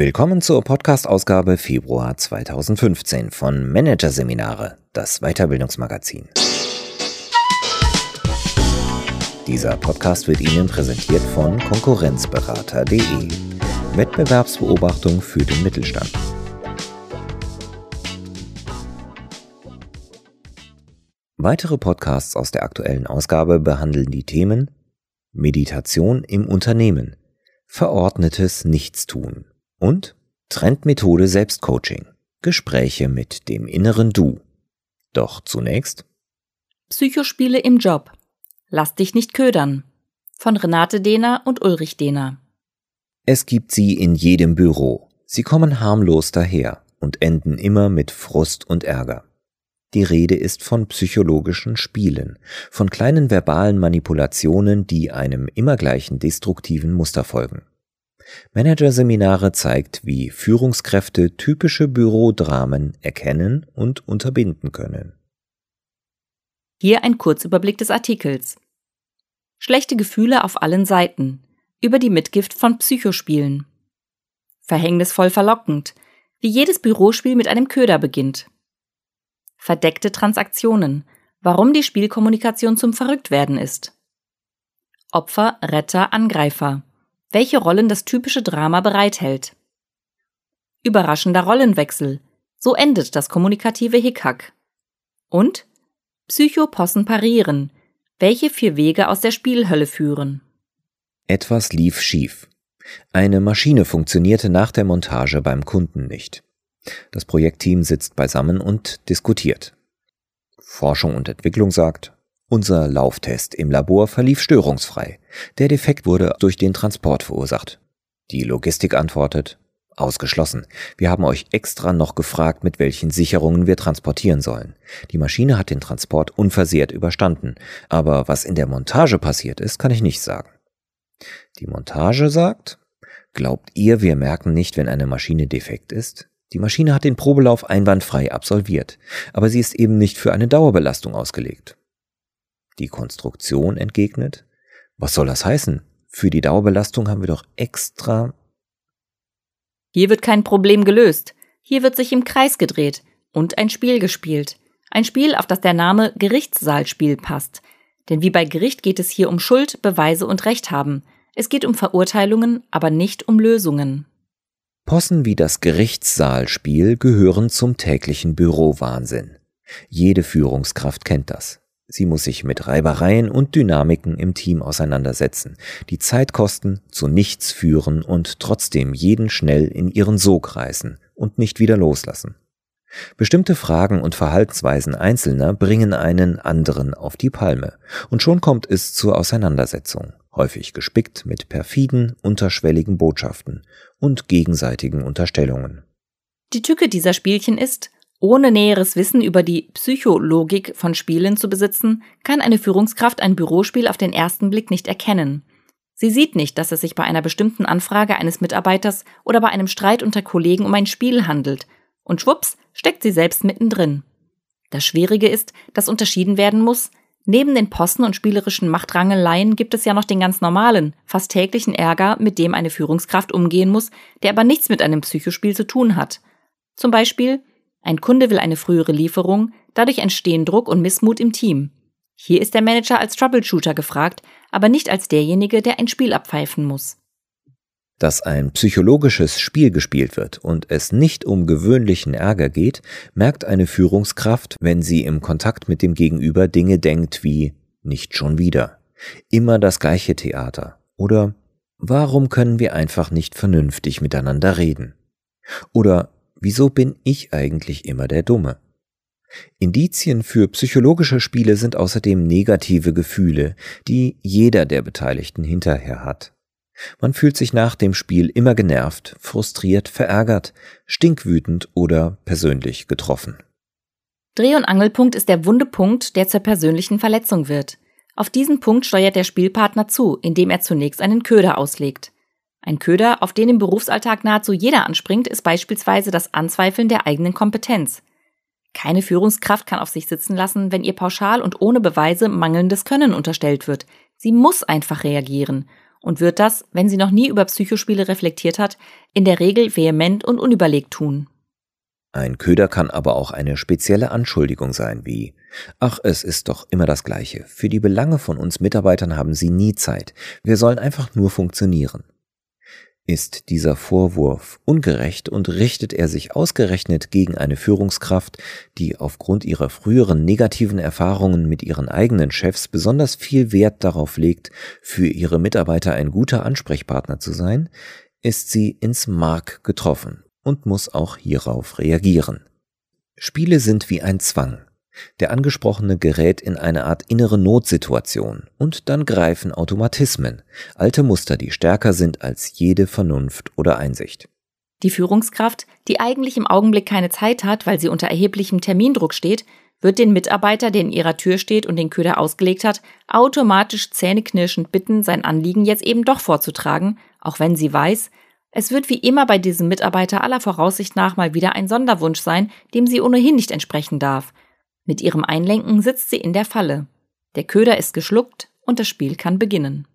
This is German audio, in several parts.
Willkommen zur Podcast-Ausgabe Februar 2015 von Managerseminare, das Weiterbildungsmagazin. Dieser Podcast wird Ihnen präsentiert von Konkurrenzberater.de. Wettbewerbsbeobachtung für den Mittelstand. Weitere Podcasts aus der aktuellen Ausgabe behandeln die Themen Meditation im Unternehmen, verordnetes Nichtstun und Trendmethode Selbstcoaching. Gespräche mit dem inneren Du. Doch zunächst Psychospiele im Job. Lass dich nicht ködern. Von Renate Dehner und Ulrich Dehner. Es gibt sie in jedem Büro. Sie kommen harmlos daher und enden immer mit Frust und Ärger. Die Rede ist von psychologischen Spielen, von kleinen verbalen Manipulationen, die einem immer gleichen destruktiven Muster folgen. Managerseminare zeigt, wie Führungskräfte typische Bürodramen erkennen und unterbinden können. Hier ein Kurzüberblick des Artikels. Schlechte Gefühle auf allen Seiten. Über die Mitgift von Psychospielen. Verhängnisvoll verlockend, wie jedes Bürospiel mit einem Köder beginnt. Verdeckte Transaktionen. Warum die Spielkommunikation zum Verrücktwerden ist. Opfer, Retter, Angreifer welche Rollen das typische Drama bereithält. Überraschender Rollenwechsel. So endet das kommunikative Hickhack. Und Psychopossen parieren. Welche vier Wege aus der Spielhölle führen. Etwas lief schief. Eine Maschine funktionierte nach der Montage beim Kunden nicht. Das Projektteam sitzt beisammen und diskutiert. Forschung und Entwicklung sagt, unser Lauftest im Labor verlief störungsfrei. Der Defekt wurde durch den Transport verursacht. Die Logistik antwortet, Ausgeschlossen. Wir haben euch extra noch gefragt, mit welchen Sicherungen wir transportieren sollen. Die Maschine hat den Transport unversehrt überstanden, aber was in der Montage passiert ist, kann ich nicht sagen. Die Montage sagt, glaubt ihr, wir merken nicht, wenn eine Maschine defekt ist? Die Maschine hat den Probelauf einwandfrei absolviert, aber sie ist eben nicht für eine Dauerbelastung ausgelegt. Die Konstruktion entgegnet, was soll das heißen? Für die Dauerbelastung haben wir doch extra. Hier wird kein Problem gelöst. Hier wird sich im Kreis gedreht und ein Spiel gespielt. Ein Spiel, auf das der Name Gerichtssaalspiel passt. Denn wie bei Gericht geht es hier um Schuld, Beweise und Recht haben. Es geht um Verurteilungen, aber nicht um Lösungen. Possen wie das Gerichtssaalspiel gehören zum täglichen Bürowahnsinn. Jede Führungskraft kennt das. Sie muss sich mit Reibereien und Dynamiken im Team auseinandersetzen, die Zeit kosten, zu nichts führen und trotzdem jeden schnell in ihren Sog reißen und nicht wieder loslassen. Bestimmte Fragen und Verhaltensweisen Einzelner bringen einen anderen auf die Palme, und schon kommt es zur Auseinandersetzung, häufig gespickt mit perfiden, unterschwelligen Botschaften und gegenseitigen Unterstellungen. Die Tücke dieser Spielchen ist, ohne näheres Wissen über die Psychologik von Spielen zu besitzen, kann eine Führungskraft ein Bürospiel auf den ersten Blick nicht erkennen. Sie sieht nicht, dass es sich bei einer bestimmten Anfrage eines Mitarbeiters oder bei einem Streit unter Kollegen um ein Spiel handelt. Und schwupps, steckt sie selbst mittendrin. Das Schwierige ist, dass unterschieden werden muss, neben den Posten und spielerischen Machtrangeleien gibt es ja noch den ganz normalen, fast täglichen Ärger, mit dem eine Führungskraft umgehen muss, der aber nichts mit einem Psychospiel zu tun hat. Zum Beispiel, ein Kunde will eine frühere Lieferung, dadurch entstehen Druck und Missmut im Team. Hier ist der Manager als Troubleshooter gefragt, aber nicht als derjenige, der ein Spiel abpfeifen muss. Dass ein psychologisches Spiel gespielt wird und es nicht um gewöhnlichen Ärger geht, merkt eine Führungskraft, wenn sie im Kontakt mit dem Gegenüber Dinge denkt wie nicht schon wieder, immer das gleiche Theater oder warum können wir einfach nicht vernünftig miteinander reden oder Wieso bin ich eigentlich immer der Dumme? Indizien für psychologische Spiele sind außerdem negative Gefühle, die jeder der Beteiligten hinterher hat. Man fühlt sich nach dem Spiel immer genervt, frustriert, verärgert, stinkwütend oder persönlich getroffen. Dreh- und Angelpunkt ist der wunde Punkt, der zur persönlichen Verletzung wird. Auf diesen Punkt steuert der Spielpartner zu, indem er zunächst einen Köder auslegt. Ein Köder, auf den im Berufsalltag nahezu jeder anspringt, ist beispielsweise das Anzweifeln der eigenen Kompetenz. Keine Führungskraft kann auf sich sitzen lassen, wenn ihr pauschal und ohne Beweise mangelndes Können unterstellt wird. Sie muss einfach reagieren. und wird das, wenn sie noch nie über Psychospiele reflektiert hat, in der Regel vehement und unüberlegt tun. Ein Köder kann aber auch eine spezielle Anschuldigung sein, wie Ach, es ist doch immer das Gleiche. Für die Belange von uns Mitarbeitern haben Sie nie Zeit. Wir sollen einfach nur funktionieren. Ist dieser Vorwurf ungerecht und richtet er sich ausgerechnet gegen eine Führungskraft, die aufgrund ihrer früheren negativen Erfahrungen mit ihren eigenen Chefs besonders viel Wert darauf legt, für ihre Mitarbeiter ein guter Ansprechpartner zu sein, ist sie ins Mark getroffen und muss auch hierauf reagieren. Spiele sind wie ein Zwang. Der Angesprochene gerät in eine Art innere Notsituation und dann greifen Automatismen, alte Muster, die stärker sind als jede Vernunft oder Einsicht. Die Führungskraft, die eigentlich im Augenblick keine Zeit hat, weil sie unter erheblichem Termindruck steht, wird den Mitarbeiter, der in ihrer Tür steht und den Köder ausgelegt hat, automatisch zähneknirschend bitten, sein Anliegen jetzt eben doch vorzutragen, auch wenn sie weiß, es wird wie immer bei diesem Mitarbeiter aller Voraussicht nach mal wieder ein Sonderwunsch sein, dem sie ohnehin nicht entsprechen darf. Mit ihrem Einlenken sitzt sie in der Falle. Der Köder ist geschluckt und das Spiel kann beginnen.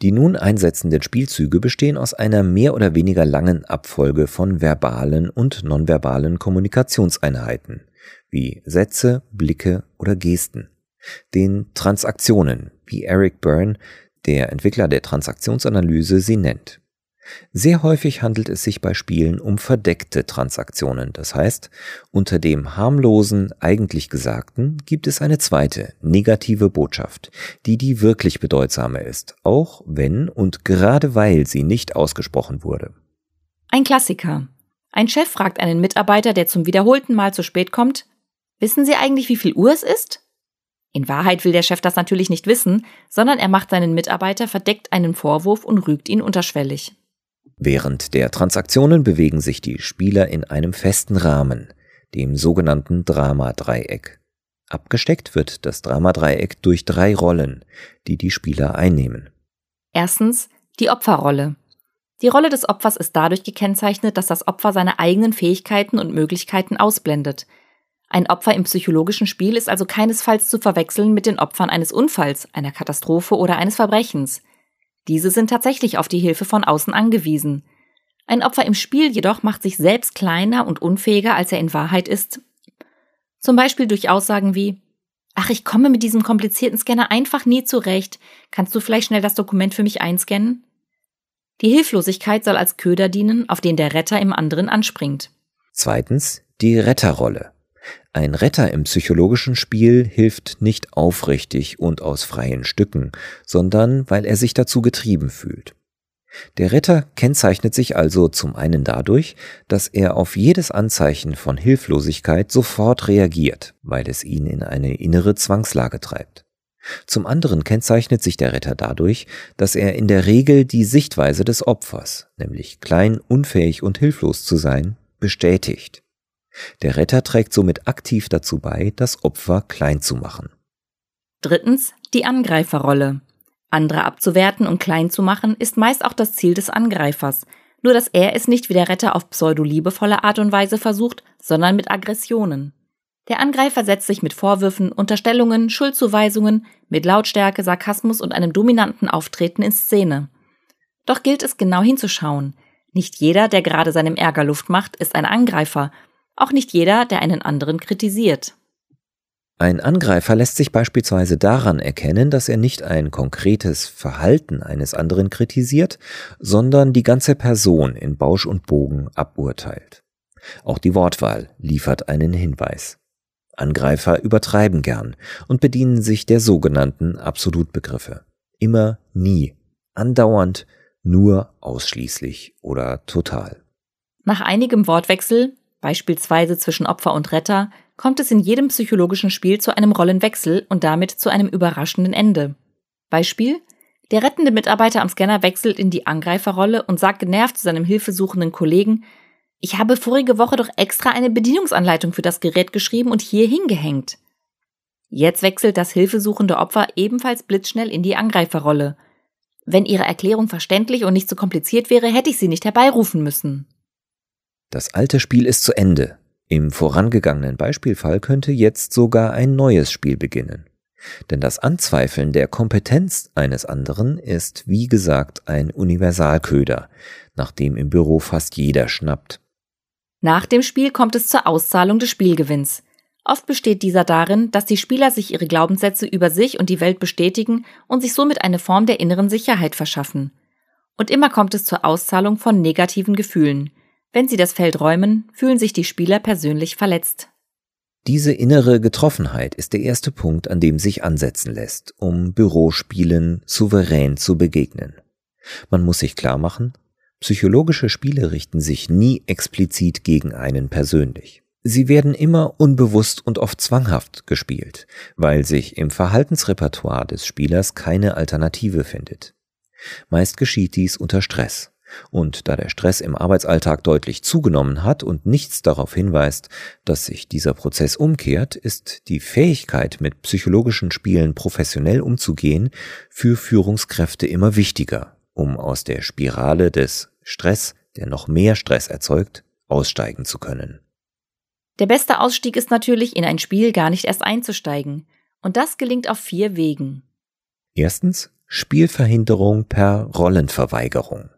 Die nun einsetzenden Spielzüge bestehen aus einer mehr oder weniger langen Abfolge von verbalen und nonverbalen Kommunikationseinheiten, wie Sätze, Blicke oder Gesten, den Transaktionen, wie Eric Byrne, der Entwickler der Transaktionsanalyse, sie nennt. Sehr häufig handelt es sich bei Spielen um verdeckte Transaktionen, das heißt, unter dem harmlosen, eigentlich Gesagten gibt es eine zweite, negative Botschaft, die die wirklich bedeutsame ist, auch wenn und gerade weil sie nicht ausgesprochen wurde. Ein Klassiker. Ein Chef fragt einen Mitarbeiter, der zum wiederholten Mal zu spät kommt, Wissen Sie eigentlich, wie viel Uhr es ist? In Wahrheit will der Chef das natürlich nicht wissen, sondern er macht seinen Mitarbeiter verdeckt einen Vorwurf und rügt ihn unterschwellig. Während der Transaktionen bewegen sich die Spieler in einem festen Rahmen, dem sogenannten Dramadreieck. Abgesteckt wird das Dramadreieck durch drei Rollen, die die Spieler einnehmen. Erstens die Opferrolle. Die Rolle des Opfers ist dadurch gekennzeichnet, dass das Opfer seine eigenen Fähigkeiten und Möglichkeiten ausblendet. Ein Opfer im psychologischen Spiel ist also keinesfalls zu verwechseln mit den Opfern eines Unfalls, einer Katastrophe oder eines Verbrechens. Diese sind tatsächlich auf die Hilfe von außen angewiesen. Ein Opfer im Spiel jedoch macht sich selbst kleiner und unfähiger, als er in Wahrheit ist. Zum Beispiel durch Aussagen wie Ach, ich komme mit diesem komplizierten Scanner einfach nie zurecht. Kannst du vielleicht schnell das Dokument für mich einscannen? Die Hilflosigkeit soll als Köder dienen, auf den der Retter im anderen anspringt. Zweitens die Retterrolle. Ein Retter im psychologischen Spiel hilft nicht aufrichtig und aus freien Stücken, sondern weil er sich dazu getrieben fühlt. Der Retter kennzeichnet sich also zum einen dadurch, dass er auf jedes Anzeichen von Hilflosigkeit sofort reagiert, weil es ihn in eine innere Zwangslage treibt. Zum anderen kennzeichnet sich der Retter dadurch, dass er in der Regel die Sichtweise des Opfers, nämlich klein, unfähig und hilflos zu sein, bestätigt. Der Retter trägt somit aktiv dazu bei, das Opfer klein zu machen. Drittens die Angreiferrolle. Andere abzuwerten und klein zu machen, ist meist auch das Ziel des Angreifers, nur dass er es nicht wie der Retter auf pseudoliebevolle Art und Weise versucht, sondern mit Aggressionen. Der Angreifer setzt sich mit Vorwürfen, Unterstellungen, Schuldzuweisungen, mit Lautstärke, Sarkasmus und einem dominanten Auftreten in Szene. Doch gilt es genau hinzuschauen. Nicht jeder, der gerade seinem Ärger Luft macht, ist ein Angreifer, auch nicht jeder, der einen anderen kritisiert. Ein Angreifer lässt sich beispielsweise daran erkennen, dass er nicht ein konkretes Verhalten eines anderen kritisiert, sondern die ganze Person in Bausch und Bogen aburteilt. Auch die Wortwahl liefert einen Hinweis. Angreifer übertreiben gern und bedienen sich der sogenannten Absolutbegriffe. Immer, nie, andauernd, nur, ausschließlich oder total. Nach einigem Wortwechsel beispielsweise zwischen Opfer und Retter, kommt es in jedem psychologischen Spiel zu einem Rollenwechsel und damit zu einem überraschenden Ende. Beispiel der rettende Mitarbeiter am Scanner wechselt in die Angreiferrolle und sagt genervt zu seinem hilfesuchenden Kollegen, ich habe vorige Woche doch extra eine Bedienungsanleitung für das Gerät geschrieben und hier hingehängt. Jetzt wechselt das hilfesuchende Opfer ebenfalls blitzschnell in die Angreiferrolle. Wenn Ihre Erklärung verständlich und nicht so kompliziert wäre, hätte ich sie nicht herbeirufen müssen. Das alte Spiel ist zu Ende. Im vorangegangenen Beispielfall könnte jetzt sogar ein neues Spiel beginnen. Denn das Anzweifeln der Kompetenz eines anderen ist, wie gesagt, ein Universalköder, nach dem im Büro fast jeder schnappt. Nach dem Spiel kommt es zur Auszahlung des Spielgewinns. Oft besteht dieser darin, dass die Spieler sich ihre Glaubenssätze über sich und die Welt bestätigen und sich somit eine Form der inneren Sicherheit verschaffen. Und immer kommt es zur Auszahlung von negativen Gefühlen. Wenn sie das Feld räumen, fühlen sich die Spieler persönlich verletzt. Diese innere Getroffenheit ist der erste Punkt, an dem sich ansetzen lässt, um Bürospielen souverän zu begegnen. Man muss sich klar machen, psychologische Spiele richten sich nie explizit gegen einen persönlich. Sie werden immer unbewusst und oft zwanghaft gespielt, weil sich im Verhaltensrepertoire des Spielers keine Alternative findet. Meist geschieht dies unter Stress. Und da der Stress im Arbeitsalltag deutlich zugenommen hat und nichts darauf hinweist, dass sich dieser Prozess umkehrt, ist die Fähigkeit, mit psychologischen Spielen professionell umzugehen, für Führungskräfte immer wichtiger, um aus der Spirale des Stress, der noch mehr Stress erzeugt, aussteigen zu können. Der beste Ausstieg ist natürlich, in ein Spiel gar nicht erst einzusteigen. Und das gelingt auf vier Wegen. Erstens Spielverhinderung per Rollenverweigerung.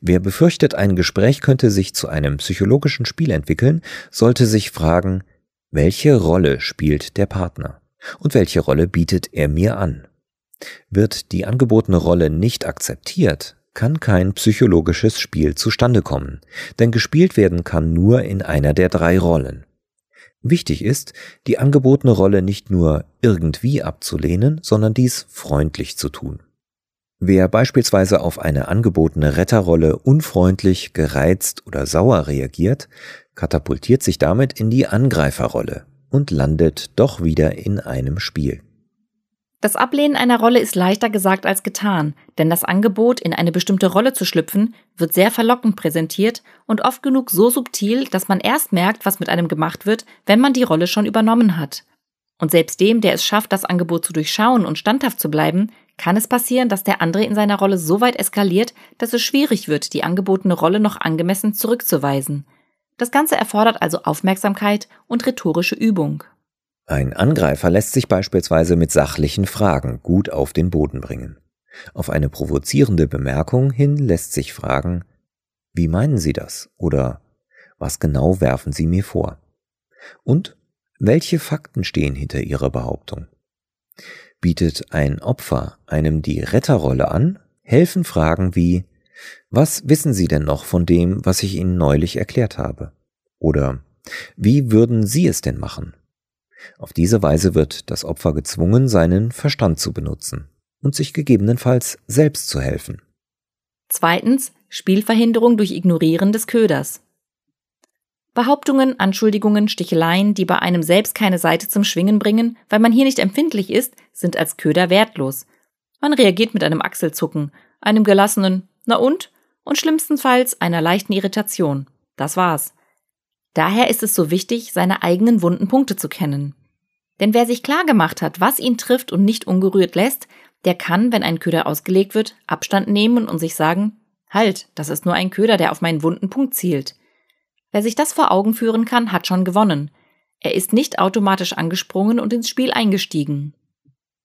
Wer befürchtet, ein Gespräch könnte sich zu einem psychologischen Spiel entwickeln, sollte sich fragen, welche Rolle spielt der Partner und welche Rolle bietet er mir an? Wird die angebotene Rolle nicht akzeptiert, kann kein psychologisches Spiel zustande kommen, denn gespielt werden kann nur in einer der drei Rollen. Wichtig ist, die angebotene Rolle nicht nur irgendwie abzulehnen, sondern dies freundlich zu tun. Wer beispielsweise auf eine angebotene Retterrolle unfreundlich, gereizt oder sauer reagiert, katapultiert sich damit in die Angreiferrolle und landet doch wieder in einem Spiel. Das Ablehnen einer Rolle ist leichter gesagt als getan, denn das Angebot, in eine bestimmte Rolle zu schlüpfen, wird sehr verlockend präsentiert und oft genug so subtil, dass man erst merkt, was mit einem gemacht wird, wenn man die Rolle schon übernommen hat. Und selbst dem, der es schafft, das Angebot zu durchschauen und standhaft zu bleiben, kann es passieren, dass der andere in seiner Rolle so weit eskaliert, dass es schwierig wird, die angebotene Rolle noch angemessen zurückzuweisen. Das Ganze erfordert also Aufmerksamkeit und rhetorische Übung. Ein Angreifer lässt sich beispielsweise mit sachlichen Fragen gut auf den Boden bringen. Auf eine provozierende Bemerkung hin lässt sich fragen, wie meinen Sie das? Oder was genau werfen Sie mir vor? Und welche Fakten stehen hinter Ihrer Behauptung? Bietet ein Opfer einem die Retterrolle an, helfen Fragen wie Was wissen Sie denn noch von dem, was ich Ihnen neulich erklärt habe? Oder Wie würden Sie es denn machen? Auf diese Weise wird das Opfer gezwungen, seinen Verstand zu benutzen und sich gegebenenfalls selbst zu helfen. Zweitens Spielverhinderung durch Ignorieren des Köders. Behauptungen, Anschuldigungen, Sticheleien, die bei einem selbst keine Seite zum Schwingen bringen, weil man hier nicht empfindlich ist, sind als Köder wertlos. Man reagiert mit einem Achselzucken, einem gelassenen Na und? und schlimmstenfalls einer leichten Irritation. Das war's. Daher ist es so wichtig, seine eigenen wunden Punkte zu kennen. Denn wer sich klar gemacht hat, was ihn trifft und nicht ungerührt lässt, der kann, wenn ein Köder ausgelegt wird, Abstand nehmen und sich sagen, halt, das ist nur ein Köder, der auf meinen wunden Punkt zielt. Wer sich das vor Augen führen kann, hat schon gewonnen. Er ist nicht automatisch angesprungen und ins Spiel eingestiegen.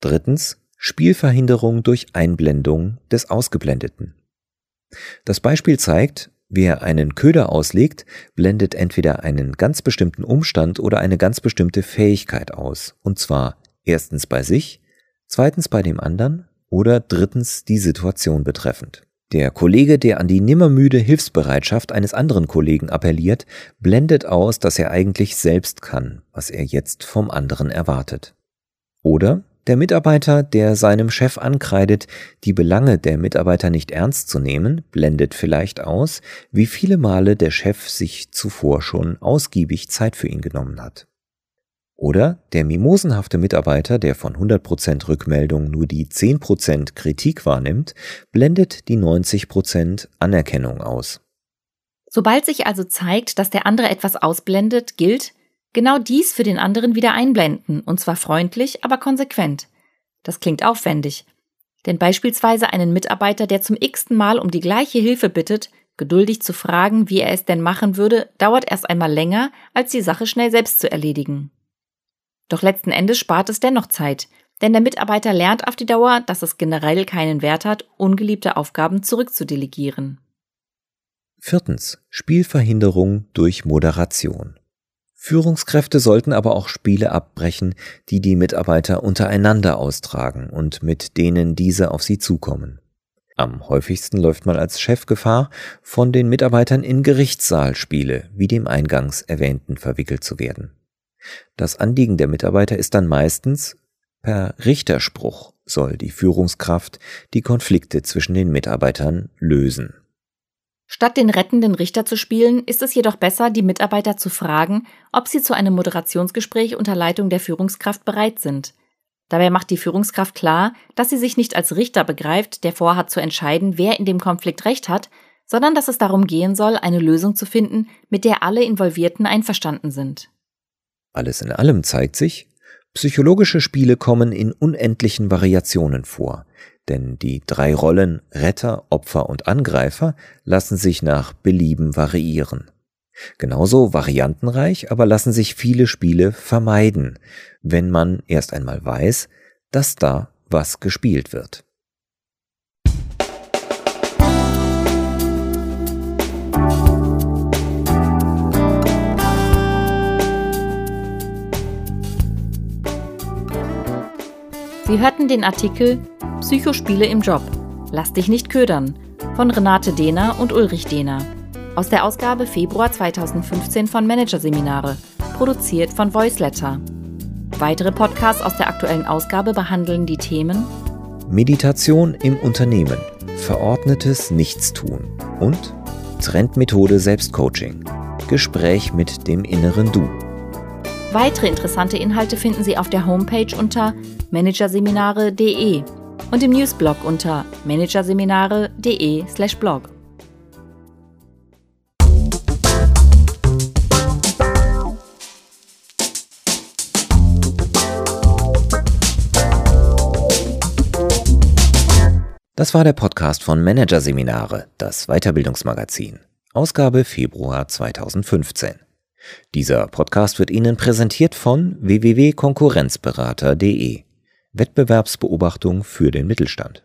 Drittens Spielverhinderung durch Einblendung des Ausgeblendeten. Das Beispiel zeigt, Wer einen Köder auslegt, blendet entweder einen ganz bestimmten Umstand oder eine ganz bestimmte Fähigkeit aus, und zwar erstens bei sich, zweitens bei dem anderen oder drittens die Situation betreffend. Der Kollege, der an die nimmermüde Hilfsbereitschaft eines anderen Kollegen appelliert, blendet aus, dass er eigentlich selbst kann, was er jetzt vom anderen erwartet. Oder der Mitarbeiter, der seinem Chef ankreidet, die Belange der Mitarbeiter nicht ernst zu nehmen, blendet vielleicht aus, wie viele Male der Chef sich zuvor schon ausgiebig Zeit für ihn genommen hat. Oder der mimosenhafte Mitarbeiter, der von 100% Rückmeldung nur die 10% Kritik wahrnimmt, blendet die 90% Anerkennung aus. Sobald sich also zeigt, dass der andere etwas ausblendet, gilt, Genau dies für den anderen wieder einblenden, und zwar freundlich, aber konsequent. Das klingt aufwendig. Denn beispielsweise einen Mitarbeiter, der zum x-ten Mal um die gleiche Hilfe bittet, geduldig zu fragen, wie er es denn machen würde, dauert erst einmal länger, als die Sache schnell selbst zu erledigen. Doch letzten Endes spart es dennoch Zeit, denn der Mitarbeiter lernt auf die Dauer, dass es generell keinen Wert hat, ungeliebte Aufgaben zurückzudelegieren. Viertens. Spielverhinderung durch Moderation. Führungskräfte sollten aber auch Spiele abbrechen, die die Mitarbeiter untereinander austragen und mit denen diese auf sie zukommen. Am häufigsten läuft man als Chef Gefahr, von den Mitarbeitern in Gerichtssaalspiele wie dem eingangs erwähnten verwickelt zu werden. Das Anliegen der Mitarbeiter ist dann meistens, per Richterspruch soll die Führungskraft die Konflikte zwischen den Mitarbeitern lösen. Statt den rettenden Richter zu spielen, ist es jedoch besser, die Mitarbeiter zu fragen, ob sie zu einem Moderationsgespräch unter Leitung der Führungskraft bereit sind. Dabei macht die Führungskraft klar, dass sie sich nicht als Richter begreift, der vorhat zu entscheiden, wer in dem Konflikt recht hat, sondern dass es darum gehen soll, eine Lösung zu finden, mit der alle Involvierten einverstanden sind. Alles in allem zeigt sich, psychologische Spiele kommen in unendlichen Variationen vor, denn die drei Rollen Retter, Opfer und Angreifer lassen sich nach Belieben variieren. Genauso variantenreich aber lassen sich viele Spiele vermeiden, wenn man erst einmal weiß, dass da was gespielt wird. Sie hörten den Artikel Psychospiele im Job. Lass dich nicht ködern von Renate Dehner und Ulrich Dehner aus der Ausgabe Februar 2015 von Managerseminare, produziert von Voiceletter. Weitere Podcasts aus der aktuellen Ausgabe behandeln die Themen Meditation im Unternehmen, verordnetes Nichtstun und Trendmethode Selbstcoaching, Gespräch mit dem inneren Du. Weitere interessante Inhalte finden Sie auf der Homepage unter managerseminare.de und im Newsblog unter managerseminare.de/blog. Das war der Podcast von Managerseminare, das Weiterbildungsmagazin, Ausgabe Februar 2015. Dieser Podcast wird Ihnen präsentiert von www.konkurrenzberater.de. Wettbewerbsbeobachtung für den Mittelstand.